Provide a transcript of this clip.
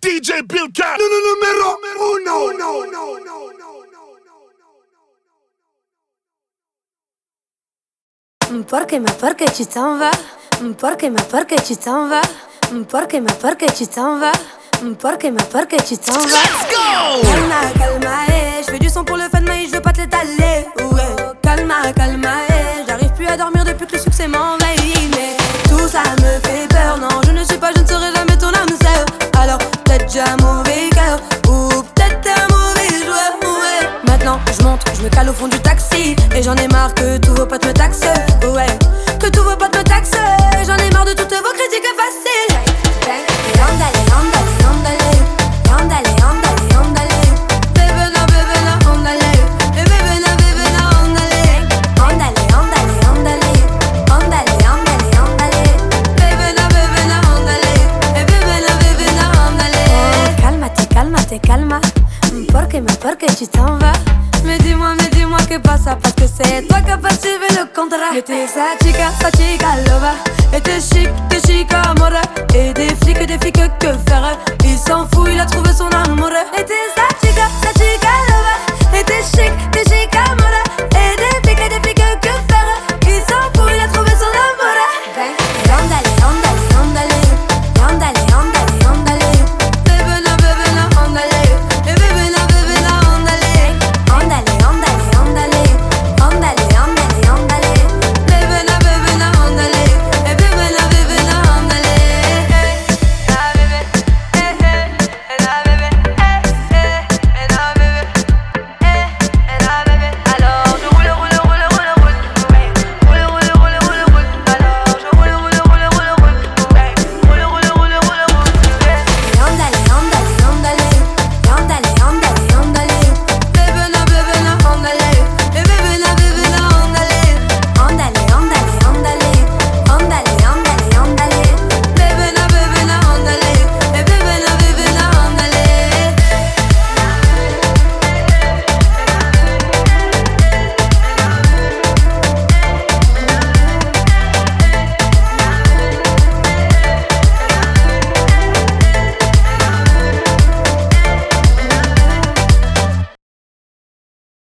DJ Bill Cat. Numéro uno. No, no, no, Porque ma porque tu t'en vas Porque ma porque tu t'en vas Porque ma porque tu t'en vas Porque ma porque tu t'en vas Let's go Calma, calma, eh Je fais du son pour le fun mais je veux pas te l'étaler Ouais Calma, calma, eh J'arrive plus à dormir depuis que le succès m'envahit Mais tout ça me fait peur Non, je ne suis pas, je ne au fond du taxi. Et j'en ai marre que tous vos potes me taxent. Ouais Que tous vos potes me taxent. J'en ai marre de toutes vos critiques faciles. Bébé calma. Porque me, tu t'en vas Mais dis-moi, mais dis-moi que pasa Parce que c'est toi qui as pas suivi le contrat. T'es sa chica, sa chica loba t'es chic, t'es chic mora